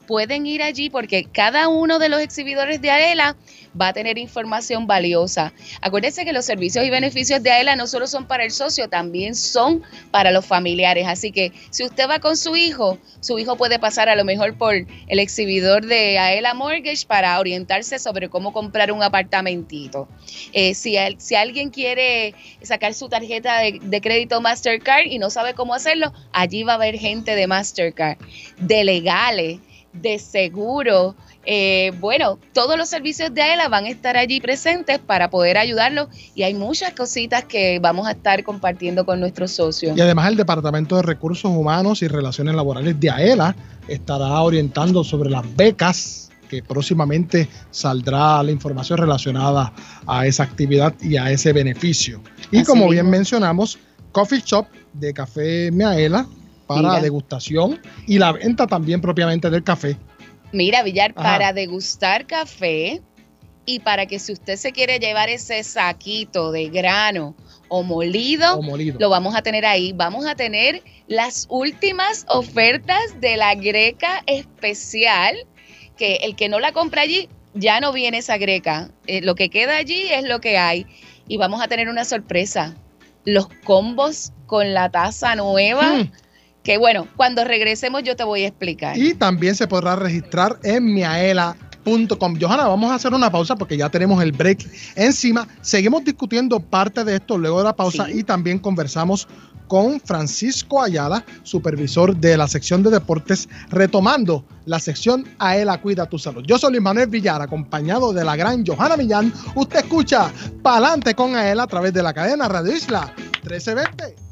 pueden ir allí porque cada uno de los exhibidores de AELA va a tener información valiosa. Acuérdense que los servicios y beneficios de AELA no solo son para el socio, también son para los familiares. Así que si usted va con su hijo, su hijo puede pasar a lo mejor por el exhibidor de AELA Mortgage para orientarse sobre cómo comprar un apartamentito. Eh, si alguien quiere sacar su tarjeta de, de crédito Mastercard y no sabe cómo hacerlo, allí va a haber gente de Mastercard, de legales, de seguro. eh, bueno, todos los servicios de AELA van a estar allí presentes para poder ayudarlos y hay muchas cositas que vamos a estar compartiendo con nuestros socios. Y además el Departamento de Recursos Humanos y Relaciones Laborales de AELA estará orientando sobre las becas que próximamente saldrá la información relacionada a esa actividad y a ese beneficio. Y Así como bien mismo. mencionamos, Coffee Shop de Café Miaela para Mira. degustación y la venta también propiamente del café. Mira, Villar, Ajá. para degustar café y para que si usted se quiere llevar ese saquito de grano o molido, O molido. lo vamos a tener ahí. Vamos a tener las últimas ofertas de la greca especial, que el que no la compra allí, ya no viene esa greca. Eh, lo que queda allí es lo que hay. Y vamos a tener una sorpresa. Los combos con la taza nueva. Hmm. Que bueno, cuando regresemos yo te voy a explicar. Y también se podrá registrar en miaela.com. Johanna, vamos a hacer una pausa porque ya tenemos el break encima. Seguimos discutiendo parte de esto luego de la pausa Sí. y también conversamos con Francisco Ayala, supervisor de la sección de deportes, retomando la sección Aela Cuida tu Salud. Yo soy Luis Manuel Villar, acompañado de la gran Johanna Millán. Usted escucha Palante con Aela a través de la cadena Radio Isla 1320.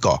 个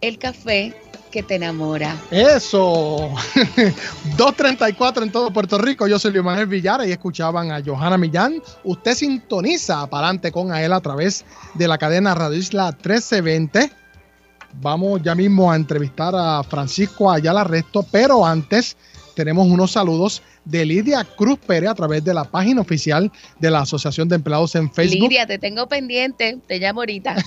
el café que te enamora. Eso. 234 en todo Puerto Rico. Yo soy Luis Manuel Villar y escuchaban a Johanna Millán. Usted sintoniza adelante con a él a través de la cadena Radio Isla 1320. Vamos ya mismo a entrevistar a Francisco Ayala Resto, pero antes tenemos unos saludos de Lidia Cruz Pérez a través de la página oficial de la Asociación de Empleados en Facebook. Lidia, te tengo pendiente, te llamo ahorita.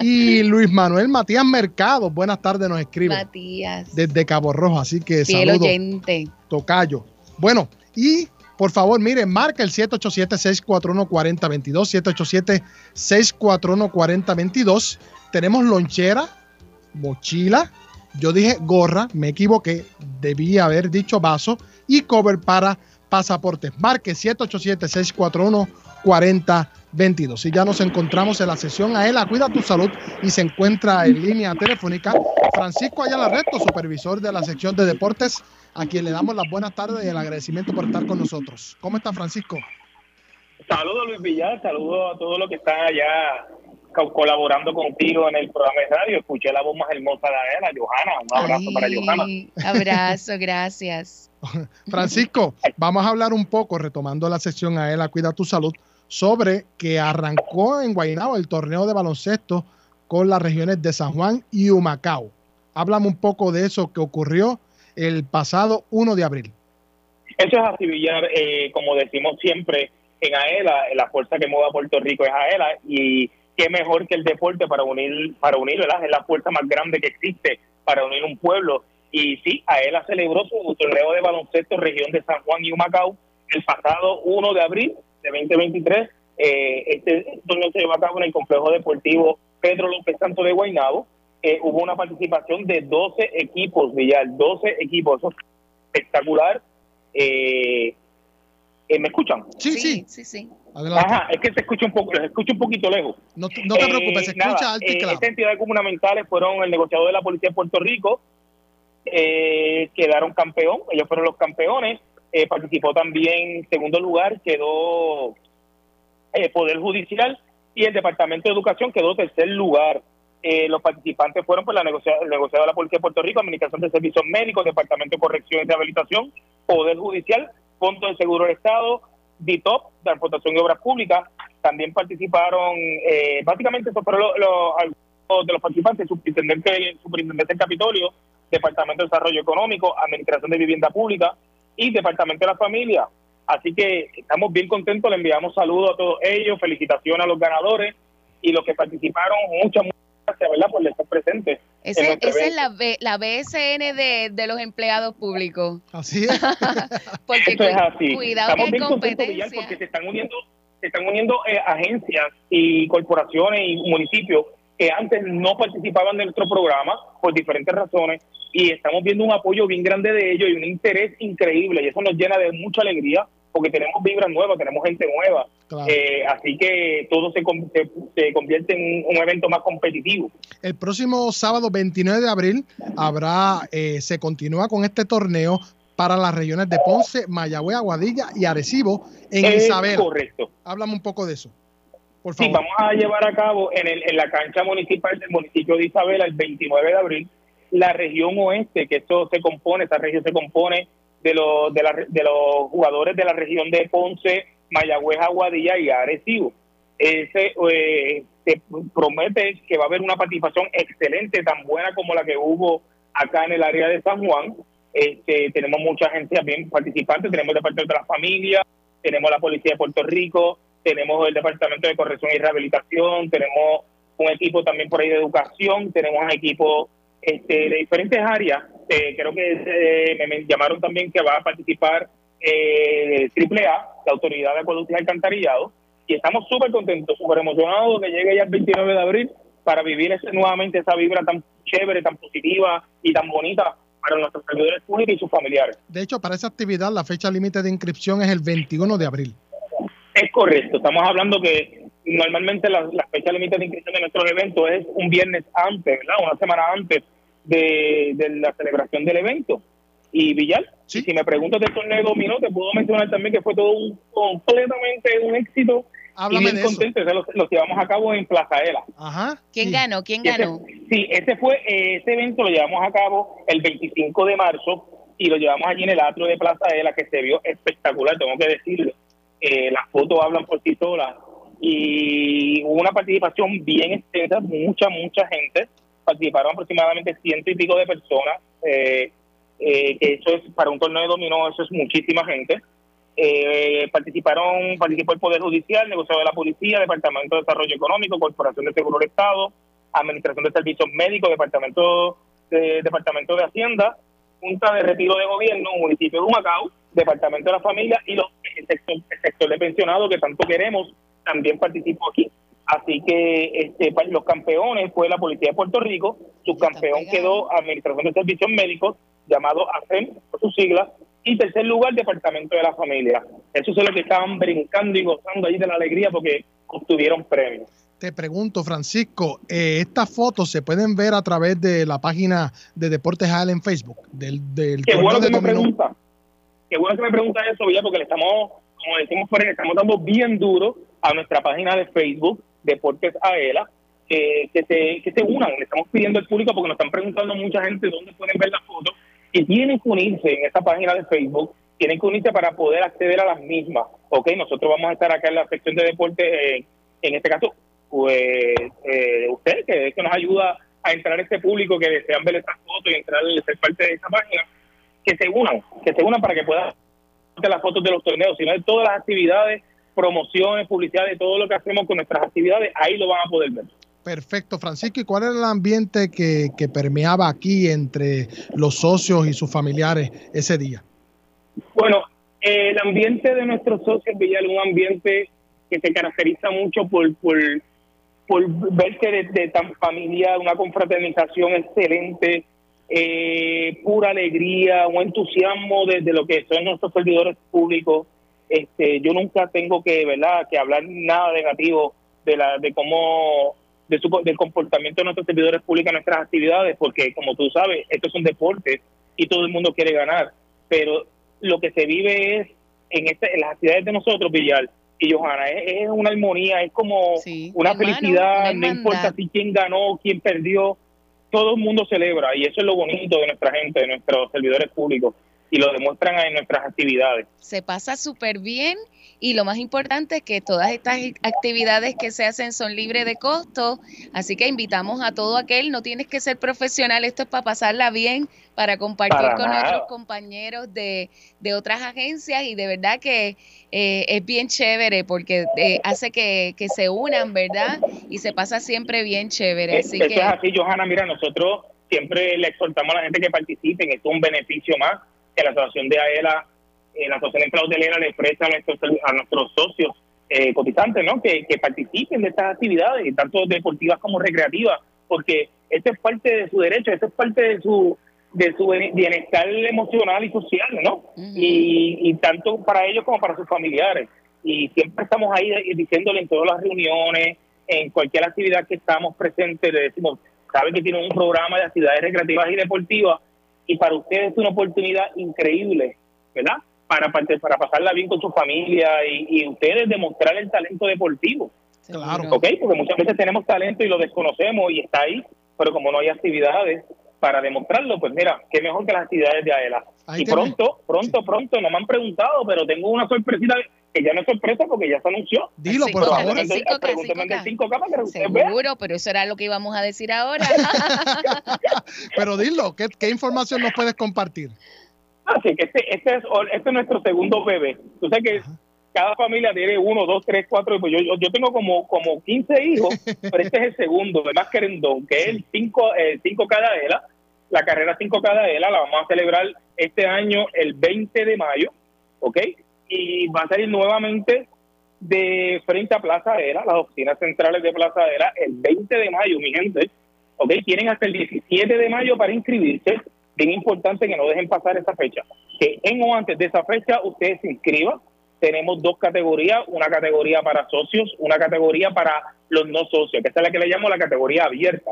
Y Luis Manuel Matías Mercado, buenas tardes, nos escribe Matías, desde Cabo Rojo, así que fiel saludos. oyente. Tocayo. Bueno, y por favor, miren, marca el 787-641-4022, 787-641-4022. Tenemos lonchera, mochila, yo dije gorra, me equivoqué, debí haber dicho vaso y cover para pasaportes. Marque 787-641-4022. Y ya nos encontramos en la sesión a él, Cuida tu Salud y se encuentra en línea telefónica Francisco Ayala Resto, supervisor de la sección de deportes, a quien le damos las buenas tardes y el agradecimiento por estar con nosotros. ¿Cómo está Francisco? Saludos Luis Villar, saludos a todos los que están allá co- colaborando contigo en el programa de radio. Escuché la voz más hermosa de Ana, Johanna. Un abrazo para Johanna. Abrazo, gracias. Francisco, vamos a hablar un poco, retomando la sección a él, Cuida tu Salud, sobre que arrancó en Guaynabo el torneo de baloncesto con las regiones de San Juan y Humacao. Háblame un poco de eso que ocurrió el pasado 1 de abril. Eso es así, Villar. Eh, como decimos siempre en AELA, la fuerza que mueve a Puerto Rico es AELA y qué mejor que el deporte para unir, para unir, ¿verdad? Es la fuerza más grande que existe para unir un pueblo. Y sí, AELA celebró su torneo de baloncesto región de San Juan y Humacao el pasado 1 de abril de 2023. Eh, este torneo se llevó a cabo en el complejo deportivo Pedro López Santo de Guaynabo. Hubo una participación de 12 equipos, Villar, 12 equipos. Eso es espectacular. Eh, eh, ¿Me escuchan? Sí, sí. Sí, sí. Adelante. Ajá, es que se escucha un poco, los escucho un poquito lejos. No, te- no te Eh, preocupes, se escucha nada, alto y eh, claro. Estas entidades gubernamentales fueron el negociador de la Policía de Puerto Rico, eh, quedaron campeón, ellos fueron los campeones, eh, participó también en segundo lugar, quedó eh, Poder Judicial y el Departamento de Educación quedó tercer lugar. Eh, los participantes fueron pues, la negocia- el negociador de la Policía de Puerto Rico, Administración de Servicios Médicos, Departamento de Corrección y Rehabilitación, Poder Judicial, Fondo de Seguro del Estado, DITOP, Transportación y Obras Públicas. También participaron, eh, básicamente, esos los, de los participantes, superintendente, superintendente del Capitolio, Departamento de Desarrollo Económico, Administración de Vivienda Pública y Departamento de la Familia. Así que estamos bien contentos, le enviamos saludos a todos ellos, felicitaciones a los ganadores y los que participaron, muchas, muchas ¿verdad?, por estar Ese- nuestro esa es la, B- la BSN de, de los empleados públicos. Así es. Porque Eso es así. cuidado Estamos que hay bien contentos, Villar, competencia. porque se están uniendo, se están uniendo eh, agencias y corporaciones y municipios que antes no participaban de nuestro programa por diferentes razones y estamos viendo un apoyo bien grande de ellos y un interés increíble y eso nos llena de mucha alegría porque tenemos vibras nuevas, tenemos gente nueva. Claro. Eh, así que todo se, se, se convierte en un evento más competitivo. El próximo sábado 29 de abril habrá, eh, se continúa con este torneo, para las regiones de Ponce, Mayagüez, Aguadilla y Arecibo en Es Isabela. correcto. Háblame un poco de eso, por Sí, favor. vamos a llevar a cabo en, el- en la cancha municipal del municipio de Isabela el 29 de abril la región oeste, que esto se compone, esta región se compone de los, de, la de los jugadores de la región de Ponce, Mayagüez, Aguadilla y Arecibo. Ese eh, se promete que va a haber una participación excelente, tan buena como la que hubo acá en el área de San Juan. Este, tenemos mucha gente bien participante, tenemos el Departamento de la Familia, tenemos la Policía de Puerto Rico, tenemos el Departamento de Corrección y Rehabilitación, tenemos un equipo también por ahí de educación, tenemos un equipo este, de diferentes áreas. Eh, creo que eh, me, llamaron también que va a participar eh, AAA, la Autoridad de Acueductos y Alcantarillado, y estamos súper contentos, súper emocionados que llegue ya el 29 de abril para vivir ese- nuevamente esa vibra tan chévere, tan positiva y tan bonita para nuestros servidores públicos y sus familiares. De hecho, para esa actividad la fecha límite de inscripción es el 21 de abril. Es correcto, estamos hablando que normalmente la, la fecha límite de inscripción de nuestros eventos es un viernes antes, ¿verdad? Una semana antes de, de la celebración del evento. Y Villar, y si me preguntas del torneo de dominó, te puedo mencionar también que fue todo un, completamente un éxito. Háblame y bien de eso. contento, lo, lo llevamos a cabo en Plaza Ela. Ajá. ¿Quién ganó? ¿Quién ese- ganó? sí, ese fue, eh, ese evento lo llevamos a cabo el 25 de marzo y lo llevamos allí en el atrio de Plaza Ela, que se vio espectacular, tengo que decirlo. Eh, las fotos hablan por sí solas y hubo una participación bien extensa, mucha, mucha gente. Participaron aproximadamente ciento y pico de personas. Eh, eh, eso es para un torneo de dominó, eso es muchísima gente. Eh, participaron, participó el Poder Judicial, negociado de la Policía, Departamento de Desarrollo Económico, Corporación de Seguro del Estado, Administración de Servicios Médicos, Departamento de, Departamento de Hacienda, Junta de Retiro de Gobierno, Municipio de Humacao, Departamento de la Familia y los, el, sector, el sector de pensionados que tanto queremos también participó aquí. Así que este, pa- los campeones fue la Policía de Puerto Rico, su campeón quedó Administración de Servicios Médicos, llamado ASEM por sus siglas, y tercer lugar Departamento de la Familia. Esos son los que estaban brincando y gozando ahí de la alegría porque obtuvieron premios. Te pregunto, Francisco, eh, estas fotos se pueden ver a través de la página de Deportes AL en Facebook, del, del Qué torneo bueno de que me dominó. pregunta. Qué bueno que me pregunta eso, Villa, porque le estamos, como decimos por ahí, le estamos dando bien duro a nuestra página de Facebook, Deportes AELA, que, que, se, que se unan. Le estamos pidiendo al público porque nos están preguntando mucha gente dónde pueden ver las fotos y tienen que unirse en esta página de Facebook, tienen que unirse para poder acceder a las mismas. Ok, nosotros vamos a estar acá en la sección de deporte, eh, en este caso, pues eh, usted, que, que nos ayuda a entrar a este público que desean ver estas fotos y entrar y ser parte de esta página, que se unan, que se unan para que puedan ver las fotos de los torneos, sino de todas las actividades, promociones, publicidad, de todo lo que hacemos con nuestras actividades, ahí lo van a poder ver. Perfecto, Francisco. ¿Y cuál era el ambiente que, que permeaba aquí entre los socios y sus familiares ese día? Bueno, eh, el ambiente de nuestros socios Villal es un ambiente que se caracteriza mucho por, por, por verse de, de tan familiar, una confraternización excelente, eh, pura alegría, un entusiasmo desde lo que son nuestros servidores públicos. Este, yo nunca tengo que, ¿verdad?, que hablar nada negativo de la, de cómo, de su, del comportamiento de nuestros servidores públicos en nuestras actividades, porque como tú sabes, esto es un deporte y todo el mundo quiere ganar, pero lo que se vive es en, este, en las actividades de nosotros, Villar y Johanna, es, es una armonía, es como una hermano, felicidad, una no importa si quién ganó, quién perdió, todo el mundo celebra y eso es lo bonito de nuestra gente, de nuestros servidores públicos y lo demuestran en nuestras actividades. se pasa súper bien y lo más importante es que todas estas actividades que se hacen son libres de costo, así que invitamos a todo aquel, no tienes que ser profesional, esto es para pasarla bien, para compartir Para con nada. otros compañeros de, de otras agencias y de verdad que eh, es bien chévere porque eh, hace que, que se unan, ¿verdad? Y se pasa siempre bien chévere, Es- así eso que... es así, Johanna. Mira, nosotros siempre le exhortamos a la gente que participe, es un beneficio más que la asociación de AELA, eh, la asociación de empleados de AELA le expresa a nuestros, a nuestros socios eh, cotizantes, ¿no? Que, que participen de estas actividades, tanto deportivas como recreativas, porque esto es parte de su derecho, esto es parte de su de su bienestar emocional y social, ¿no? y, y tanto para ellos como para sus familiares. Y siempre estamos ahí diciéndole en todas las reuniones, en cualquier actividad que estamos presentes, le decimos, sabe que tienen un programa de actividades recreativas y deportivas y para ustedes es una oportunidad increíble, ¿verdad? Para, para, pasarla bien con su familia y, y ustedes demostrar el talento deportivo. Claro. ¿Ok? Porque muchas veces tenemos talento y lo desconocemos y está ahí, pero como no hay actividades para demostrarlo, pues mira, qué mejor que las actividades de AELA. Ahí y tenés. pronto, pronto, pronto, no me han preguntado, pero tengo una sorpresita que ya no es sorpresa porque ya se anunció. Dilo, por favor. pregúntenme- El 5K, pregúntenme del 5K para que ustedes vean. Seguro, pero eso era lo que íbamos a decir ahora. Pero dilo, ¿qué, qué información nos puedes compartir? Así que este, este, es, este es nuestro segundo bebé. Tú sabes que cada familia tiene uno, dos, tres, cuatro. Pues yo, yo, yo tengo como, como 15 hijos, pero este es el segundo, el más querendón, que es el 5 el 5 Cadaela. La carrera 5 Cadaela la vamos a celebrar este año el 20 de mayo, ¿ok? Y va a salir nuevamente de frente a Plaza Aela, las oficinas centrales de Plaza Aela, el 20 de mayo, mi gente. ¿Ok? Tienen hasta el 17 de mayo para inscribirse. Bien importante que no dejen pasar esa fecha. Que en o antes de esa fecha ustedes se inscriban. Tenemos dos categorías, una categoría para socios, una categoría para los no socios, que esta es la que le llamo la categoría abierta.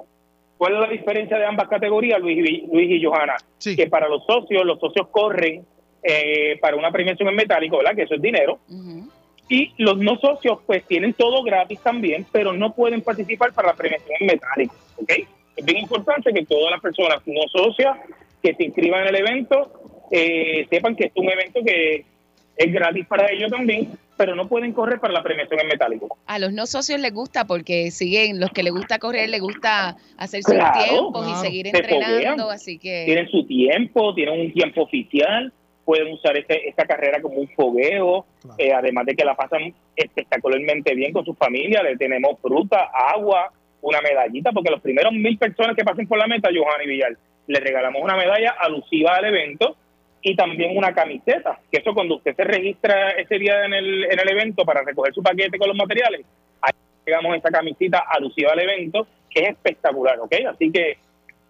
¿Cuál es la diferencia de ambas categorías, Luis y, Luis y Johanna? Que para los socios, los socios corren eh, para una premiación en metálico, ¿verdad? Que eso es dinero. Y los no socios, pues tienen todo gratis también, pero no pueden participar para la premiación en metálico, ¿ok? Es bien importante que todas las personas no socias que se inscriban en el evento eh, sepan que es un evento que es gratis para ellos también, pero no pueden correr para la premiación en metálico. A los no socios les gusta porque siguen, los que les gusta correr, les gusta hacer sus Claro, tiempos y claro. seguir Se entrenando, así que tienen su tiempo, tienen un tiempo oficial, pueden usar este- esta carrera como un fogueo, eh, además de que la pasan espectacularmente bien con su familia, le tenemos fruta, agua, una medallita, porque los primeros mil personas que pasen por la meta, Johanny Villar, le regalamos una medalla alusiva al evento y también una camiseta, que eso cuando usted se registra ese día en el, en el evento para recoger su paquete con los materiales, ahí llegamos esa camisita alusiva al evento, que es espectacular, ¿ok? Así que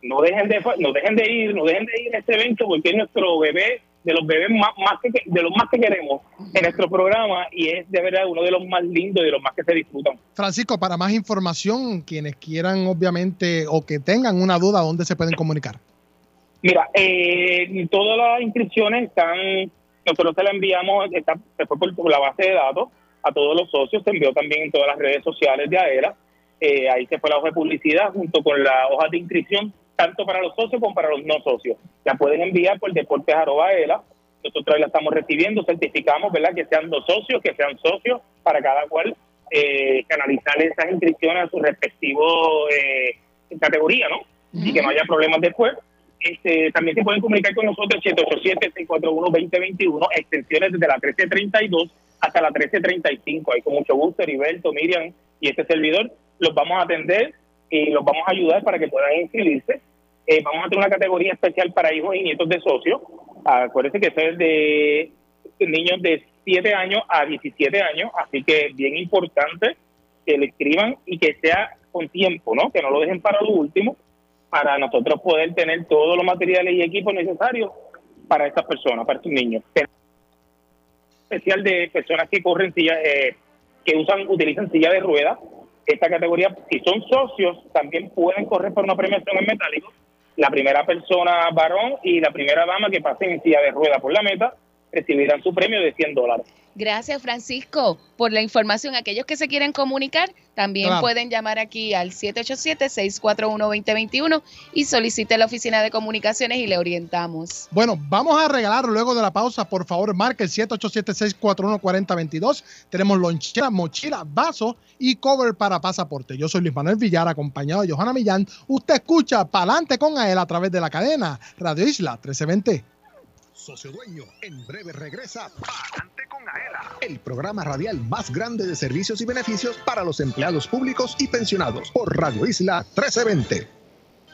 no dejen de no dejen de ir, no dejen de ir a este evento porque es nuestro bebé de los bebés más, más que de los más que queremos en nuestro programa y es de verdad uno de los más lindos y de los más que se disfrutan. Francisco, para más información, quienes quieran, obviamente, o que tengan una duda, ¿dónde se pueden comunicar? Mira, eh, todas las inscripciones están, nosotros se las enviamos, está, se fue por, por la base de datos a todos los socios, se envió también en todas las redes sociales de AELA, eh, ahí se fue la hoja de publicidad junto con la hoja de inscripción, tanto para los socios como para los no socios. La pueden enviar por deportes arroba AELA, nosotros la estamos recibiendo, certificamos, ¿verdad? Que sean dos socios, que sean socios, para cada cual eh, canalizar esas inscripciones a su respectivo eh, categoría, ¿no? Y que no haya problemas después. Este, también se pueden comunicar con nosotros 787-641-2021, extensiones desde la 1332 hasta la 1335. Ahí con mucho gusto, Heriberto, Miriam y este servidor los vamos a atender y los vamos a ayudar para que puedan inscribirse. Eh, vamos a tener una categoría especial para hijos y nietos de socios. Acuérdense que es de niños de 7 años a 17 años, así que bien importante que le escriban y que sea con tiempo, ¿no? Que no lo dejen para lo último, para nosotros poder tener todos los materiales y equipos necesarios para estas personas, para estos niños. Especial de personas que corren silla, eh, que usan, utilizan silla de ruedas. Esta categoría, si son socios, también pueden correr por una premiación en metálico. La primera persona varón y la primera dama que pasen en silla de ruedas por la meta recibirán su premio de 100 dólares. Gracias, Francisco, por la información. Aquellos que se quieren comunicar también Claro. pueden llamar aquí al 787-641-2021 y solicite la oficina de comunicaciones y le orientamos. Bueno, vamos a regalar luego de la pausa, por favor, marque el 787-641-4022. Tenemos lonchera, mochila, vaso y cover para pasaporte. Yo soy Luis Manuel Villar, acompañado de Johanna Millán. Usted escucha Palante con él a través de la cadena Radio Isla 1320. Socio Dueño, en breve regresa Palante con Aela, el programa radial más grande de servicios y beneficios para los empleados públicos y pensionados por Radio Isla 1320.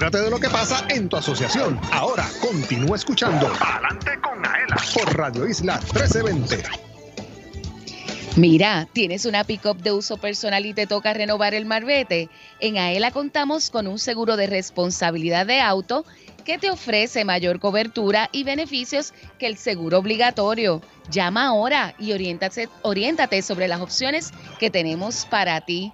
Entérate de lo que pasa en tu asociación. Ahora continúa escuchando Adelante con Aela por Radio Isla 1320. Mira, ¿tienes una pick-up de uso personal y te toca renovar el marbete? En AELA contamos con un seguro de responsabilidad de auto que te ofrece mayor cobertura y beneficios que el seguro obligatorio. Llama ahora y oriéntate, oriéntate sobre las opciones que tenemos para ti.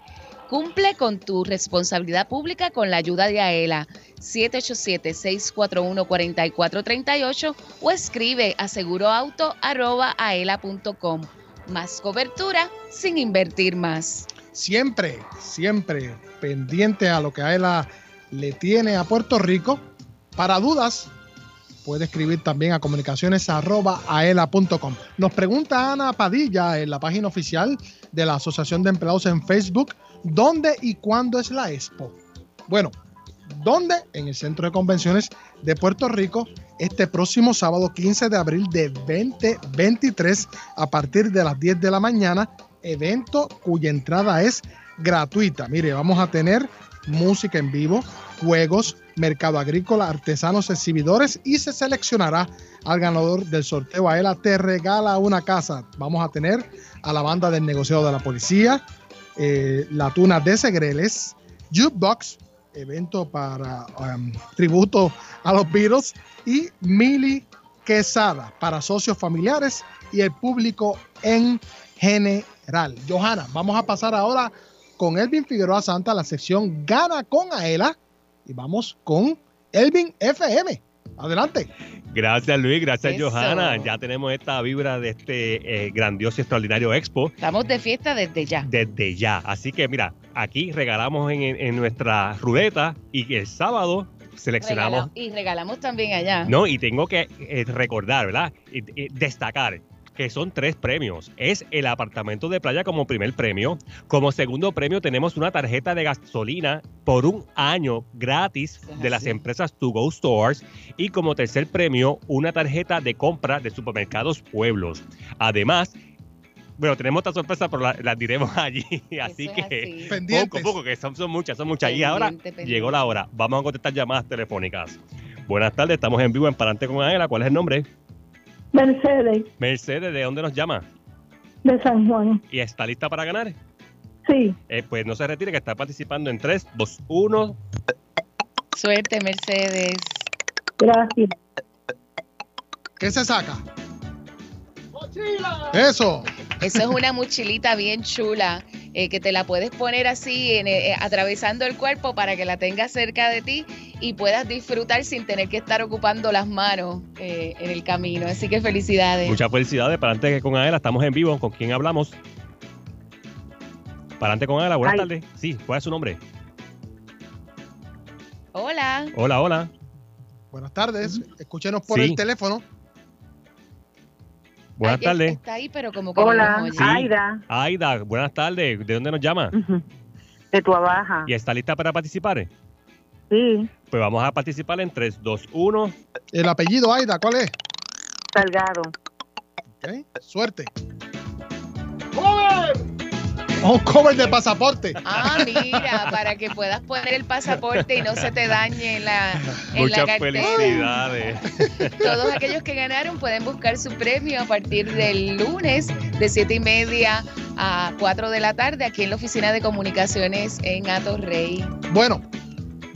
Cumple con tu responsabilidad pública con la ayuda de AELA. 787-641-4438 o escribe a seguroauto.aela.com. Más cobertura sin invertir más. Siempre, siempre pendiente a lo que AELA le tiene a Puerto Rico. Para dudas, puede escribir también a comunicaciones.aela.com. Nos pregunta Ana Padilla en la página oficial de la Asociación de Empleados en Facebook, ¿dónde y cuándo es la Expo? Bueno, ¿dónde? En el Centro de Convenciones de Puerto Rico, este próximo sábado 15 de abril de 2023 a partir de las 10 de la mañana, evento cuya entrada es gratuita. Mire, vamos a tener música en vivo, juegos, mercado agrícola, artesanos, exhibidores y se seleccionará al ganador del sorteo. A él te regala una casa. Vamos a tener a la banda del negociado de la policía, eh, la tuna de Segreles, Jukebox, evento para um, tributo a los Beatles y Mili Quesada para socios familiares y el público en general. Johanna, vamos a pasar ahora con Elvin Figueroa Santa, la sección Gana con Aela y vamos con Elvin FM. Adelante. Gracias Luis, gracias Eso. Johanna. Ya tenemos esta vibra de este eh, grandioso y extraordinario expo Estamos de fiesta desde ya. desde ya. Así que mira, aquí regalamos en, en nuestra ruleta y el sábado seleccionamos y regalamos también allá. No, y tengo que eh, recordar, ¿verdad? Y destacar que son tres premios. Es el apartamento de playa como primer premio. Como segundo premio tenemos una tarjeta de gasolina por un año gratis de las empresas To Go Stores. Y como tercer premio, una tarjeta de compra de supermercados Pueblos. Además, bueno, tenemos esta sorpresa, pero la- las diremos allí. Así que poco, poco, que son, son muchas, son muchas. Y ahora pendiente. llegó la hora. Vamos a contestar llamadas telefónicas. Buenas tardes, estamos en vivo en Parante con Ángela. ¿Cuál es el nombre? Mercedes, Mercedes, ¿de dónde nos llama? de San Juan. ¿Y está lista para ganar? Sí. Eh, pues no se retire, que está participando en 3, 2, 1. Suerte, Mercedes. Gracias. ¿Qué se saca? Eso. Eso es una mochilita bien chula eh, que te la puedes poner así en, eh, atravesando el cuerpo para que la tengas cerca de ti y puedas disfrutar sin tener que estar ocupando las manos eh, en el camino. Así que felicidades. Muchas felicidades, Parante con Ángela. Estamos en vivo. ¿Con quién hablamos? Para adelante con Aela, buenas Ay. tardes. Sí, ¿cuál es su nombre? Hola. Hola, hola. Buenas tardes. Escúchenos por Sí. el teléfono. Buenas tardes. Está ahí, pero como que Hola. Sí. Aida, Aida, buenas tardes. ¿De dónde nos llama? de tu abaja. ¿Y está lista para participar? Sí, Pues vamos a participar en 3, 2, 1. El apellido Aida, ¿cuál es? Salgado. Ok, Suerte. Un cover de pasaporte. Ah, mira, para que puedas poner el pasaporte y no se te dañe en la, en Muchas la cartera. felicidades. Todos aquellos que ganaron pueden buscar su premio a partir del lunes de 7 y media a 4 de la tarde aquí en la oficina de comunicaciones en Atorrey. Bueno,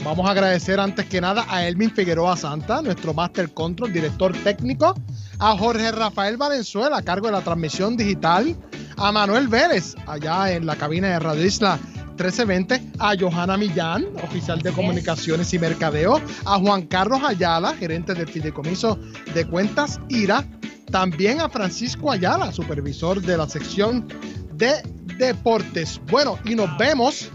vamos a agradecer antes que nada a Elmin Figueroa Santa, nuestro Master Control, director técnico, a Jorge Rafael Valenzuela, a cargo de la transmisión digital, a Manuel Vélez, allá en la cabina de Radio Isla 1320, a Johanna Millán, oficial de comunicaciones y mercadeo, a Juan Carlos Ayala, gerente del Fideicomiso de Cuentas IRA, también a Francisco Ayala, supervisor de la sección de deportes. Bueno, y nos vemos.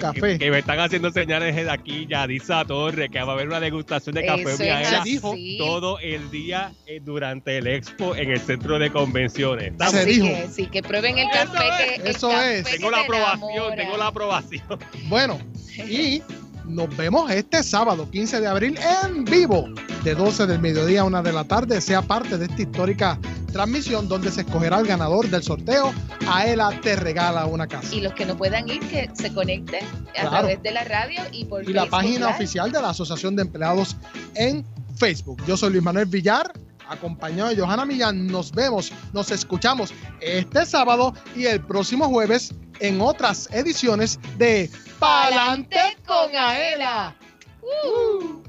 Café. Que, que me están haciendo señales de aquí, Yadisa Torre, que va a haber una degustación de café Eso así. todo el día eh, durante el expo en el centro de convenciones. ¿Estamos? Así que sí, que prueben el café que el Eso café es. que Tengo la aprobación, enamora. tengo la aprobación. Bueno, y nos vemos este sábado 15 de abril en vivo de 12 del mediodía a 1 de la tarde. Sea parte de esta histórica transmisión donde se escogerá el ganador del sorteo. Aela te regala una casa. Y los que no puedan ir, que se conecten a través de la radio y por y la página Live. oficial de la Asociación de Empleados en Facebook. Yo soy Luis Manuel Villar, acompañado de Johanna Millán. Nos vemos, nos escuchamos este sábado y el próximo jueves en otras ediciones de Palante con Aela. Uh.